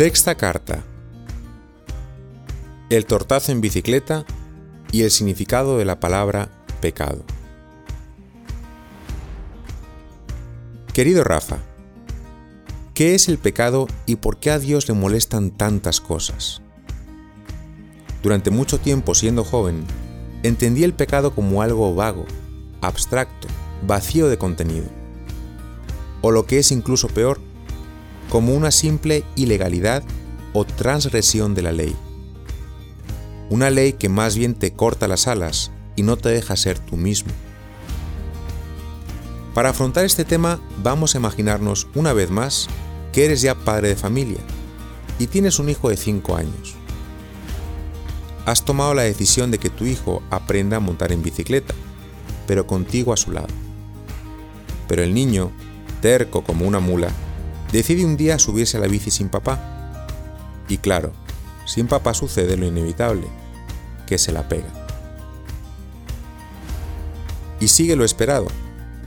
Sexta carta. El tortazo en bicicleta y el significado de la palabra pecado. Querido Rafa, ¿qué es el pecado y por qué a Dios le molestan tantas cosas? Durante mucho tiempo siendo joven, entendí el pecado como algo vago, abstracto, vacío de contenido. O lo que es incluso peor, como una simple ilegalidad o transgresión de la ley. Una ley que más bien te corta las alas y no te deja ser tú mismo. Para afrontar este tema vamos a imaginarnos una vez más que eres ya padre de familia y tienes un hijo de 5 años. Has tomado la decisión de que tu hijo aprenda a montar en bicicleta, pero contigo a su lado. Pero el niño, terco como una mula, decide un día subirse a la bici sin papá. Y claro, sin papá sucede lo inevitable, que se la pega. Y sigue lo esperado,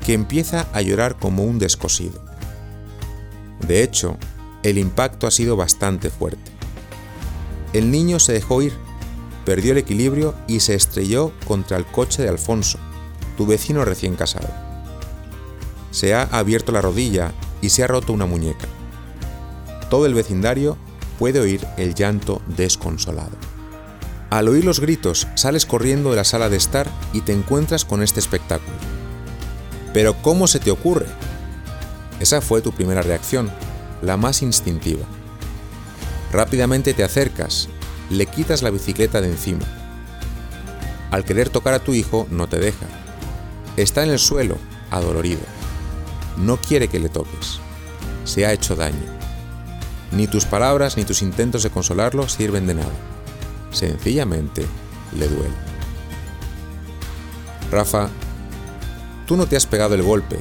que empieza a llorar como un descosido. De hecho, el impacto ha sido bastante fuerte. El niño se dejó ir, perdió el equilibrio y se estrelló contra el coche de Alfonso, tu vecino recién casado. Se ha abierto la rodilla y se ha roto una muñeca. Todo el vecindario puede oír el llanto desconsolado. Al oír los gritos, sales corriendo de la sala de estar y te encuentras con este espectáculo. Pero ¿cómo se te ocurre? Esa fue tu primera reacción, la más instintiva. Rápidamente te acercas, le quitas la bicicleta de encima. Al querer tocar a tu hijo, no te deja. Está en el suelo, adolorido no quiere que le toques. Se ha hecho daño. Ni tus palabras ni tus intentos de consolarlo sirven de nada. Sencillamente le duele. Rafa, tú no te has pegado el golpe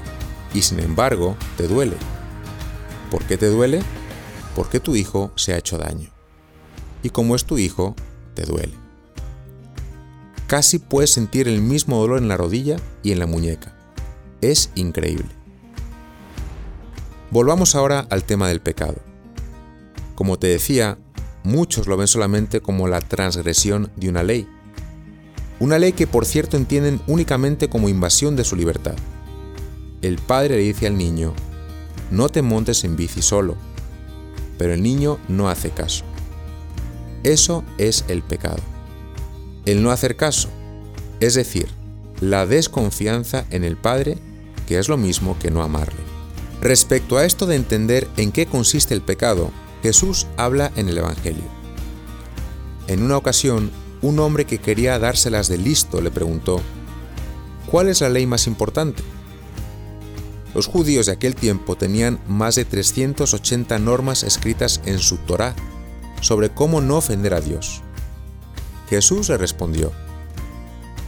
y sin embargo te duele. ¿Por qué te duele? Porque tu hijo se ha hecho daño. Y como es tu hijo, te duele. Casi puedes sentir el mismo dolor en la rodilla y en la muñeca. Es increíble. Volvamos ahora al tema del pecado. Como te decía, muchos lo ven solamente como la transgresión de una ley. Una ley que por cierto entienden únicamente como invasión de su libertad. El padre le dice al niño, no te montes en bici solo, pero el niño no hace caso. Eso es el pecado. El no hacer caso, es decir, la desconfianza en el padre, que es lo mismo que no amarle. Respecto a esto de entender en qué consiste el pecado, Jesús habla en el Evangelio. En una ocasión, un hombre que quería dárselas de listo le preguntó, ¿cuál es la ley más importante? Los judíos de aquel tiempo tenían más de 380 normas escritas en su Torá sobre cómo no ofender a Dios. Jesús le respondió,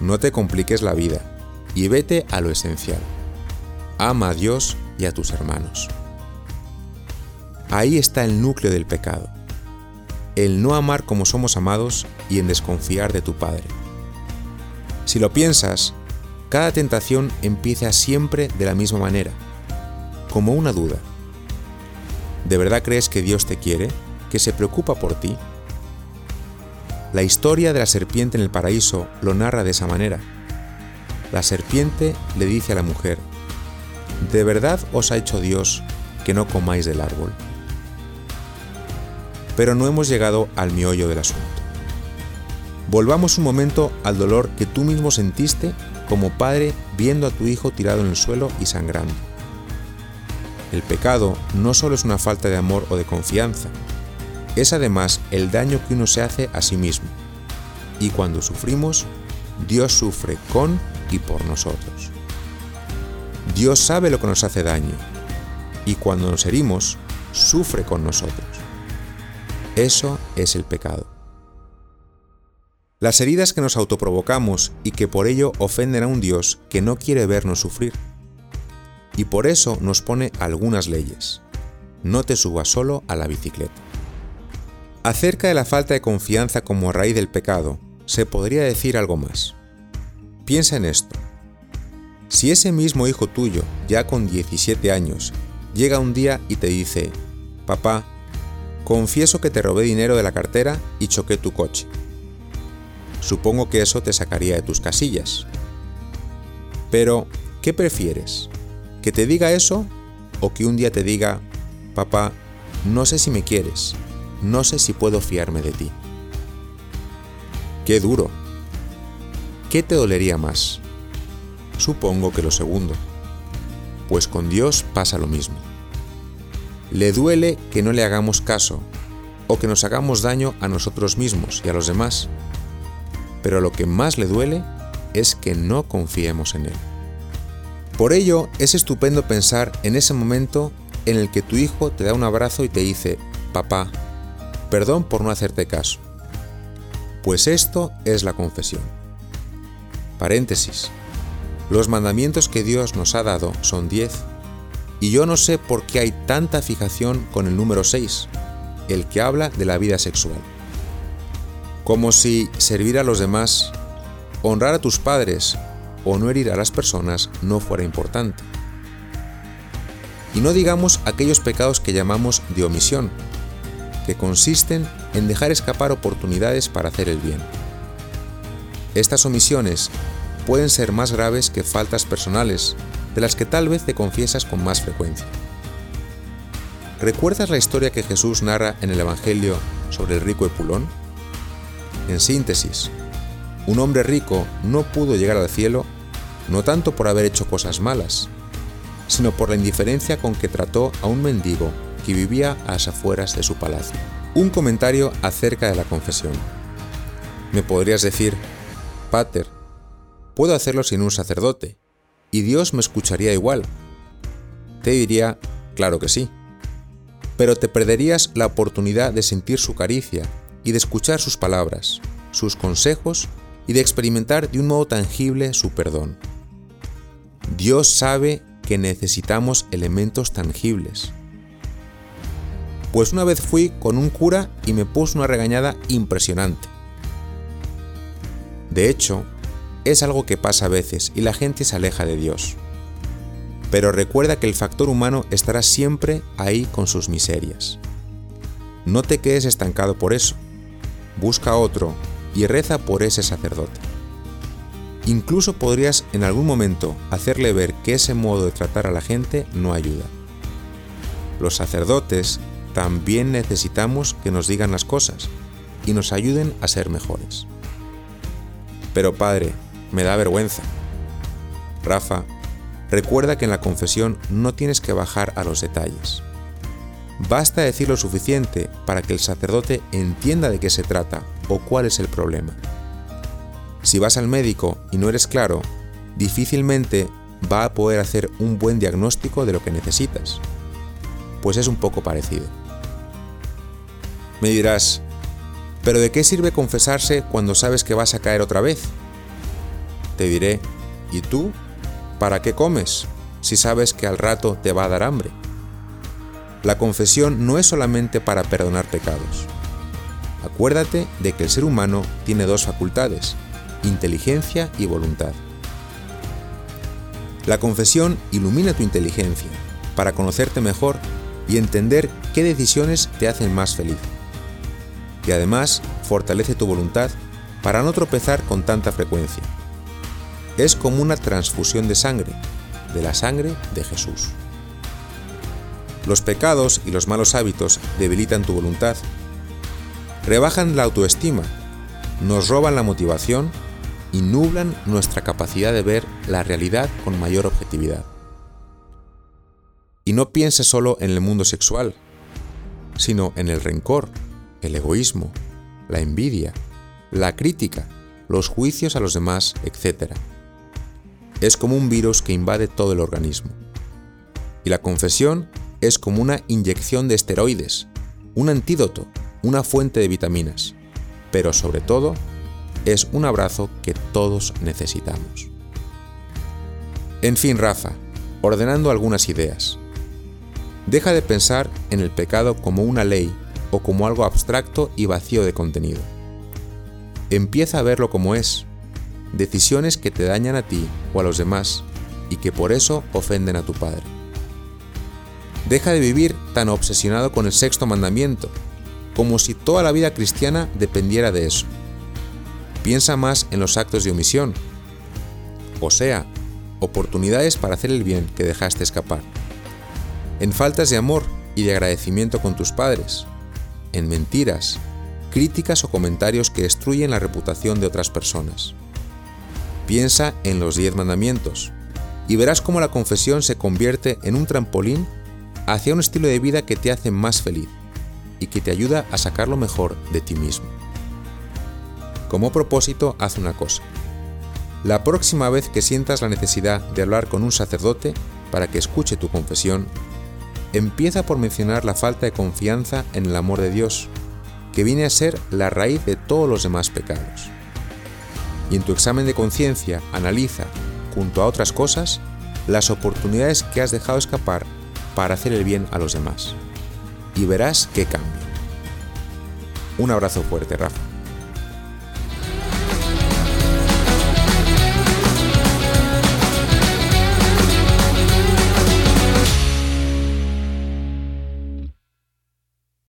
no te compliques la vida y vete a lo esencial. Ama a Dios y a tus hermanos. Ahí está el núcleo del pecado, el no amar como somos amados y en desconfiar de tu Padre. Si lo piensas, cada tentación empieza siempre de la misma manera, como una duda. ¿De verdad crees que Dios te quiere, que se preocupa por ti? La historia de la serpiente en el paraíso lo narra de esa manera. La serpiente le dice a la mujer, ¿de verdad os ha hecho Dios que no comáis del árbol? Pero no hemos llegado al miollo del asunto. Volvamos un momento al dolor que tú mismo sentiste como padre viendo a tu hijo tirado en el suelo y sangrando. El pecado no solo es una falta de amor o de confianza, es además el daño que uno se hace a sí mismo. Y cuando sufrimos, Dios sufre con y por nosotros. Dios sabe lo que nos hace daño y cuando nos herimos, sufre con nosotros. Eso es el pecado. Las heridas que nos autoprovocamos y que por ello ofenden a un Dios que no quiere vernos sufrir. Y por eso nos pone algunas leyes. No te subas solo a la bicicleta. Acerca de la falta de confianza como raíz del pecado, se podría decir algo más. Piensa en esto. Si ese mismo hijo tuyo, ya con 17 años, llega un día y te dice, papá, confieso que te robé dinero de la cartera y choqué tu coche. Supongo que eso te sacaría de tus casillas. Pero, ¿qué prefieres? ¿Que te diga eso o que un día te diga, papá, no sé si me quieres, no sé si puedo fiarme de ti? Qué duro. ¿Qué te dolería más? Supongo que lo segundo. Pues con Dios pasa lo mismo. Le duele que no le hagamos caso o que nos hagamos daño a nosotros mismos y a los demás. Pero lo que más le duele es que no confiemos en Él. Por ello, es estupendo pensar en ese momento en el que tu hijo te da un abrazo y te dice, papá, perdón por no hacerte caso. Pues esto es la confesión. Paréntesis. Los mandamientos que Dios nos ha dado son diez y yo no sé por qué hay tanta fijación con el número 6, el que habla de la vida sexual. Como si servir a los demás, honrar a tus padres o no herir a las personas no fuera importante. Y no digamos aquellos pecados que llamamos de omisión, que consisten en dejar escapar oportunidades para hacer el bien. Estas omisiones pueden ser más graves que faltas personales de las que tal vez te confiesas con más frecuencia. ¿Recuerdas la historia que Jesús narra en el Evangelio sobre el rico Epulón? En síntesis, un hombre rico no pudo llegar al cielo no tanto por haber hecho cosas malas, sino por la indiferencia con que trató a un mendigo que vivía a las afueras de su palacio. Un comentario acerca de la confesión. Me podrías decir, Pater, puedo hacerlo sin un sacerdote, y Dios me escucharía igual. Te diría, claro que sí. Pero te perderías la oportunidad de sentir su caricia y de escuchar sus palabras, sus consejos y de experimentar de un modo tangible su perdón. Dios sabe que necesitamos elementos tangibles. Pues una vez fui con un cura y me puso una regañada impresionante. De hecho, es algo que pasa a veces y la gente se aleja de Dios. Pero recuerda que el factor humano estará siempre ahí con sus miserias. No te quedes estancado por eso. Busca otro y reza por ese sacerdote. Incluso podrías en algún momento hacerle ver que ese modo de tratar a la gente no ayuda. Los sacerdotes también necesitamos que nos digan las cosas y nos ayuden a ser mejores. Pero Padre, me da vergüenza. Rafa, recuerda que en la confesión no tienes que bajar a los detalles. Basta decir lo suficiente para que el sacerdote entienda de qué se trata o cuál es el problema. Si vas al médico y no eres claro, difícilmente va a poder hacer un buen diagnóstico de lo que necesitas. Pues es un poco parecido. Me dirás, ¿pero de qué sirve confesarse cuando sabes que vas a caer otra vez? Te diré, ¿y tú? ¿Para qué comes si sabes que al rato te va a dar hambre? La confesión no es solamente para perdonar pecados. Acuérdate de que el ser humano tiene dos facultades, inteligencia y voluntad. La confesión ilumina tu inteligencia para conocerte mejor y entender qué decisiones te hacen más feliz. Y además fortalece tu voluntad para no tropezar con tanta frecuencia es como una transfusión de sangre, de la sangre de Jesús. Los pecados y los malos hábitos debilitan tu voluntad, rebajan la autoestima, nos roban la motivación y nublan nuestra capacidad de ver la realidad con mayor objetividad. Y no pienses solo en el mundo sexual, sino en el rencor, el egoísmo, la envidia, la crítica, los juicios a los demás, etc es como un virus que invade todo el organismo. Y la confesión es como una inyección de esteroides, un antídoto, una fuente de vitaminas, pero sobre todo es un abrazo que todos necesitamos. En fin, Rafa, ordenando algunas ideas. Deja de pensar en el pecado como una ley o como algo abstracto y vacío de contenido. Empieza a verlo como es, decisiones que te dañan a ti o a los demás y que por eso ofenden a tu Padre. Deja de vivir tan obsesionado con el sexto mandamiento, como si toda la vida cristiana dependiera de eso. Piensa más en los actos de omisión, o sea, oportunidades para hacer el bien que dejaste escapar, en faltas de amor y de agradecimiento con tus padres, en mentiras, críticas o comentarios que destruyen la reputación de otras personas. Piensa en los diez mandamientos y verás cómo la confesión se convierte en un trampolín hacia un estilo de vida que te hace más feliz y que te ayuda a sacar lo mejor de ti mismo. Como propósito, haz una cosa. La próxima vez que sientas la necesidad de hablar con un sacerdote para que escuche tu confesión, empieza por mencionar la falta de confianza en el amor de Dios, que viene a ser la raíz de todos los demás pecados. Y en tu examen de conciencia analiza, junto a otras cosas, las oportunidades que has dejado escapar para hacer el bien a los demás. Y verás qué cambia. Un abrazo fuerte, Rafa.